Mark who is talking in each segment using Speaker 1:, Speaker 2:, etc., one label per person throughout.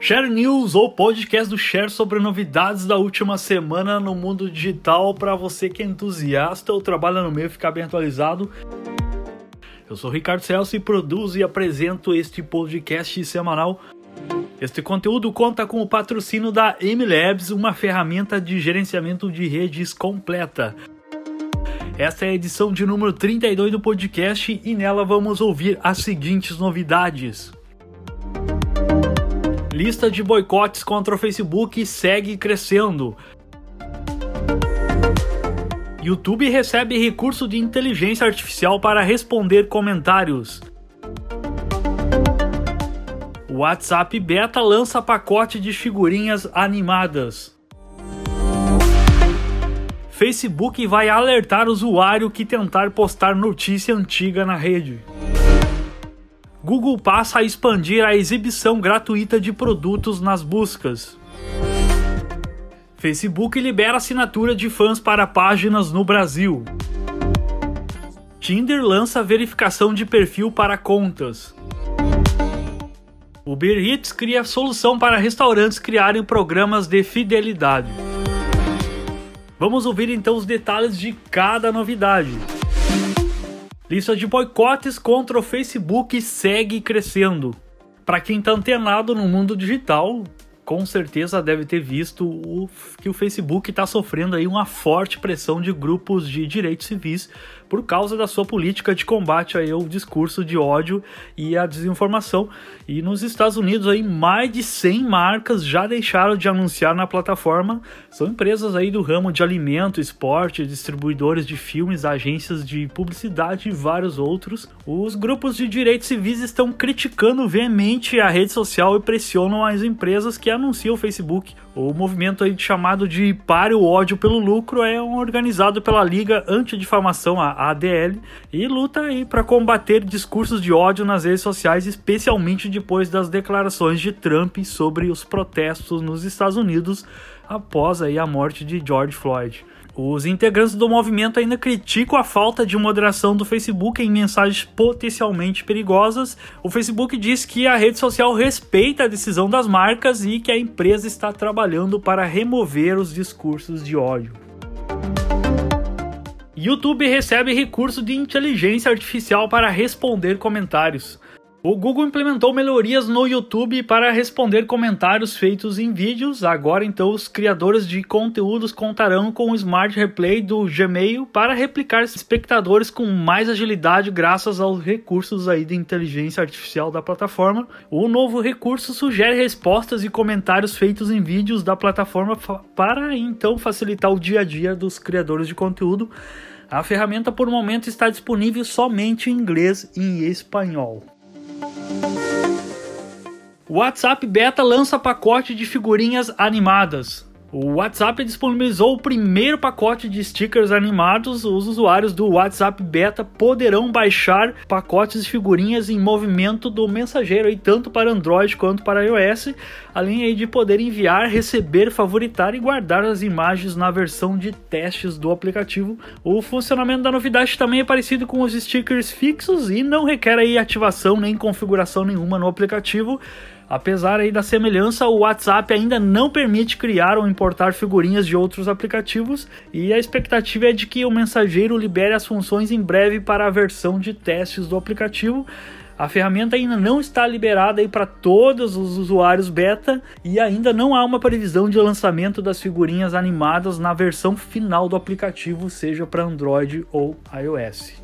Speaker 1: Share News, ou podcast do Share sobre novidades da última semana no mundo digital para você que é entusiasta ou trabalha no meio ficar bem atualizado. Eu sou Ricardo Celso e produzo e apresento este podcast semanal. Este conteúdo conta com o patrocínio da MLabs, uma ferramenta de gerenciamento de redes completa. Esta é a edição de número 32 do podcast e nela vamos ouvir as seguintes novidades. Lista de boicotes contra o Facebook segue crescendo. YouTube recebe recurso de inteligência artificial para responder comentários. WhatsApp Beta lança pacote de figurinhas animadas. Facebook vai alertar usuário que tentar postar notícia antiga na rede. Google passa a expandir a exibição gratuita de produtos nas buscas. Facebook libera assinatura de fãs para páginas no Brasil. Tinder lança verificação de perfil para contas. Uber Eats cria solução para restaurantes criarem programas de fidelidade. Vamos ouvir então os detalhes de cada novidade. Lista de boicotes contra o Facebook segue crescendo. Para quem está antenado no mundo digital, com certeza deve ter visto o, que o Facebook está sofrendo aí uma forte pressão de grupos de direitos civis por causa da sua política de combate aí ao discurso de ódio e à desinformação. E nos Estados Unidos aí mais de 100 marcas já deixaram de anunciar na plataforma. São empresas aí do ramo de alimento, esporte, distribuidores de filmes, agências de publicidade e vários outros. Os grupos de direitos civis estão criticando veemente a rede social e pressionam as empresas que anunciam o Facebook. O movimento aí chamado de Pare o ódio pelo lucro é um organizado pela Liga Antidifamação, a ADL, e luta aí para combater discursos de ódio nas redes sociais, especialmente depois das declarações de Trump sobre os protestos nos Estados Unidos após aí a morte de George Floyd. Os integrantes do movimento ainda criticam a falta de moderação do Facebook em mensagens potencialmente perigosas. O Facebook diz que a rede social respeita a decisão das marcas e que a empresa está trabalhando para remover os discursos de ódio. YouTube recebe recurso de inteligência artificial para responder comentários. O Google implementou melhorias no YouTube para responder comentários feitos em vídeos. Agora, então, os criadores de conteúdos contarão com o Smart Replay do Gmail para replicar espectadores com mais agilidade graças aos recursos aí de inteligência artificial da plataforma. O novo recurso sugere respostas e comentários feitos em vídeos da plataforma para então facilitar o dia a dia dos criadores de conteúdo. A ferramenta por momento está disponível somente em inglês e em espanhol. WhatsApp Beta lança pacote de figurinhas animadas. O WhatsApp disponibilizou o primeiro pacote de stickers animados. Os usuários do WhatsApp Beta poderão baixar pacotes de figurinhas em movimento do mensageiro, aí, tanto para Android quanto para iOS, além aí, de poder enviar, receber, favoritar e guardar as imagens na versão de testes do aplicativo. O funcionamento da novidade também é parecido com os stickers fixos e não requer aí, ativação nem configuração nenhuma no aplicativo. Apesar aí da semelhança, o WhatsApp ainda não permite criar ou importar figurinhas de outros aplicativos e a expectativa é de que o mensageiro libere as funções em breve para a versão de testes do aplicativo. A ferramenta ainda não está liberada para todos os usuários beta e ainda não há uma previsão de lançamento das figurinhas animadas na versão final do aplicativo, seja para Android ou iOS.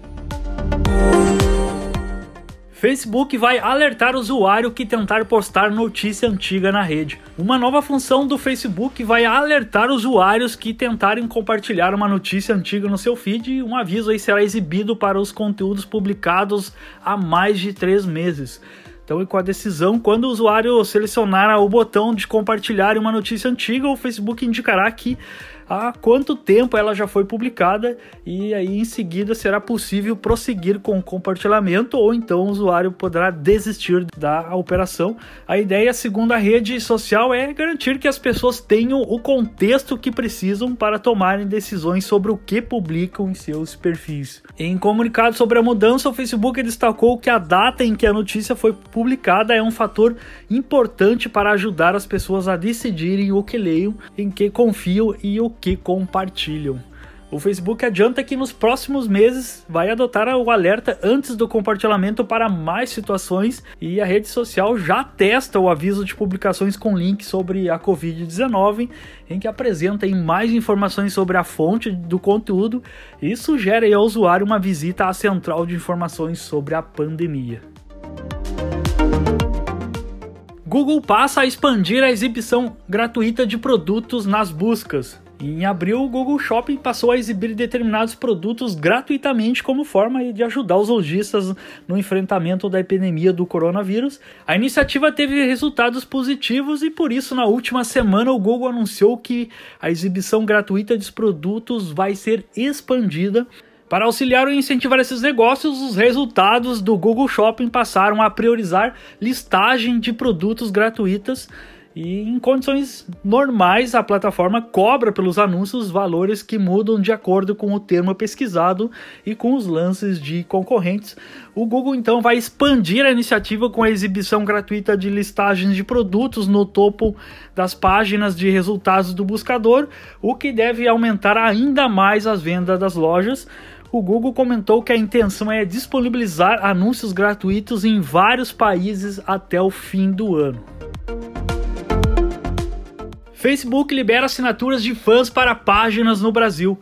Speaker 1: Facebook vai alertar o usuário que tentar postar notícia antiga na rede. Uma nova função do Facebook vai alertar usuários que tentarem compartilhar uma notícia antiga no seu feed e um aviso aí será exibido para os conteúdos publicados há mais de três meses. Então, e com a decisão, quando o usuário selecionar o botão de compartilhar uma notícia antiga, o Facebook indicará que há quanto tempo ela já foi publicada e aí em seguida será possível prosseguir com o compartilhamento ou então o usuário poderá desistir da operação. A ideia, segundo a rede social, é garantir que as pessoas tenham o contexto que precisam para tomarem decisões sobre o que publicam em seus perfis. Em comunicado sobre a mudança, o Facebook destacou que a data em que a notícia foi publicada é um fator importante para ajudar as pessoas a decidirem o que leiam, em que confiam e o que compartilham. O Facebook adianta que nos próximos meses vai adotar o alerta antes do compartilhamento para mais situações e a rede social já testa o aviso de publicações com link sobre a Covid-19, em que apresenta mais informações sobre a fonte do conteúdo e sugere ao usuário uma visita à central de informações sobre a pandemia. Google passa a expandir a exibição gratuita de produtos nas buscas. Em abril, o Google Shopping passou a exibir determinados produtos gratuitamente como forma de ajudar os lojistas no enfrentamento da epidemia do coronavírus. A iniciativa teve resultados positivos e por isso na última semana o Google anunciou que a exibição gratuita dos produtos vai ser expandida. Para auxiliar e incentivar esses negócios, os resultados do Google Shopping passaram a priorizar listagem de produtos gratuitas e em condições normais, a plataforma cobra pelos anúncios valores que mudam de acordo com o termo pesquisado e com os lances de concorrentes. O Google então vai expandir a iniciativa com a exibição gratuita de listagens de produtos no topo das páginas de resultados do buscador, o que deve aumentar ainda mais as vendas das lojas o Google comentou que a intenção é disponibilizar anúncios gratuitos em vários países até o fim do ano. Facebook libera assinaturas de fãs para páginas no Brasil.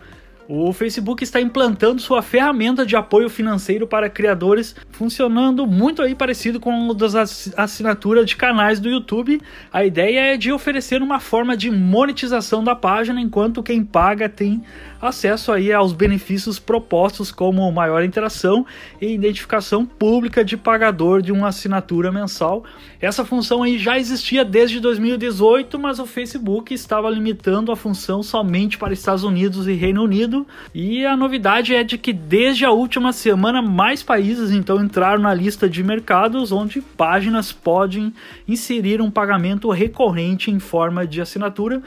Speaker 1: O Facebook está implantando sua ferramenta de apoio financeiro para criadores, funcionando muito aí parecido com o das assinaturas de canais do YouTube. A ideia é de oferecer uma forma de monetização da página, enquanto quem paga tem acesso aí aos benefícios propostos como maior interação e identificação pública de pagador de uma assinatura mensal. Essa função aí já existia desde 2018, mas o Facebook estava limitando a função somente para Estados Unidos e Reino Unido. E a novidade é de que desde a última semana mais países então entraram na lista de mercados onde páginas podem inserir um pagamento recorrente em forma de assinatura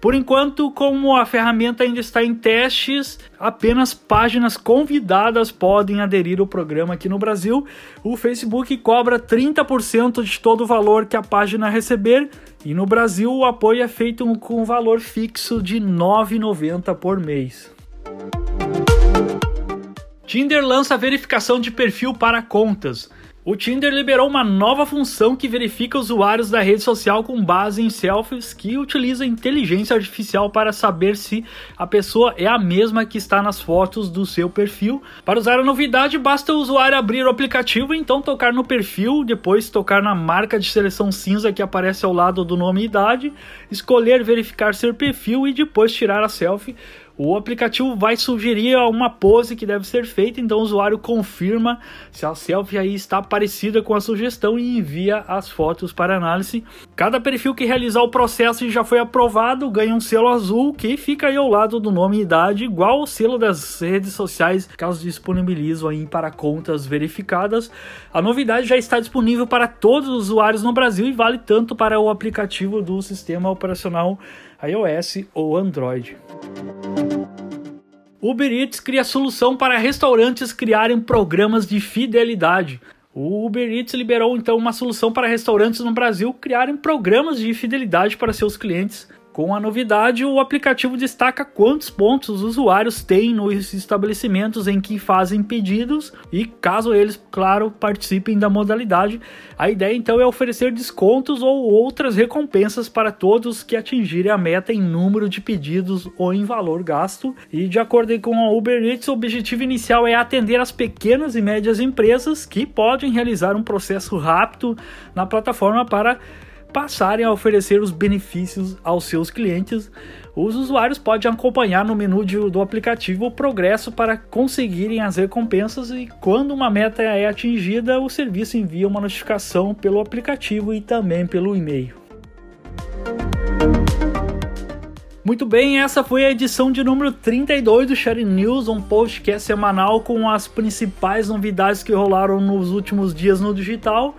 Speaker 1: por enquanto, como a ferramenta ainda está em testes, apenas páginas convidadas podem aderir ao programa aqui no Brasil. O Facebook cobra 30% de todo o valor que a página receber e no Brasil o apoio é feito com um valor fixo de R$ 9,90 por mês. Tinder lança verificação de perfil para contas. O Tinder liberou uma nova função que verifica usuários da rede social com base em selfies que utiliza inteligência artificial para saber se a pessoa é a mesma que está nas fotos do seu perfil. Para usar a novidade, basta o usuário abrir o aplicativo, então tocar no perfil, depois tocar na marca de seleção cinza que aparece ao lado do nome e idade, escolher verificar seu perfil e depois tirar a selfie o aplicativo vai sugerir uma pose que deve ser feita, então o usuário confirma se a selfie aí está parecida com a sugestão e envia as fotos para análise. Cada perfil que realizar o processo e já foi aprovado ganha um selo azul que fica aí ao lado do nome e idade, igual o selo das redes sociais que elas disponibilizam aí para contas verificadas. A novidade já está disponível para todos os usuários no Brasil e vale tanto para o aplicativo do sistema operacional iOS ou Android. Uber Eats cria solução para restaurantes criarem programas de fidelidade. O Uber Eats liberou então uma solução para restaurantes no Brasil criarem programas de fidelidade para seus clientes com a novidade, o aplicativo destaca quantos pontos os usuários têm nos estabelecimentos em que fazem pedidos e, caso eles, claro, participem da modalidade. A ideia então é oferecer descontos ou outras recompensas para todos que atingirem a meta em número de pedidos ou em valor gasto. E, de acordo com a Uber Eats, o objetivo inicial é atender as pequenas e médias empresas que podem realizar um processo rápido na plataforma para passarem a oferecer os benefícios aos seus clientes, os usuários podem acompanhar no menu do aplicativo o progresso para conseguirem as recompensas e quando uma meta é atingida, o serviço envia uma notificação pelo aplicativo e também pelo e-mail. Muito bem, essa foi a edição de número 32 do Share News, um podcast semanal com as principais novidades que rolaram nos últimos dias no digital.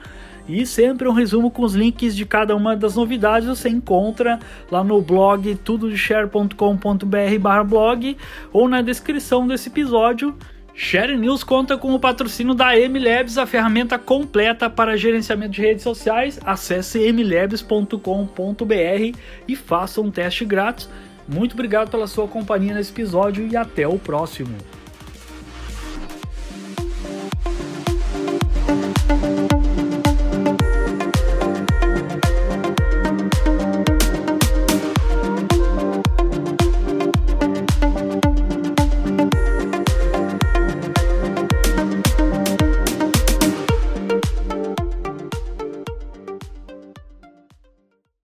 Speaker 1: E sempre um resumo com os links de cada uma das novidades você encontra lá no blog tudodeshare.com.br/blog ou na descrição desse episódio. Share News conta com o patrocínio da MLabs, a ferramenta completa para gerenciamento de redes sociais. Acesse mlabs.com.br e faça um teste grátis. Muito obrigado pela sua companhia nesse episódio e até o próximo.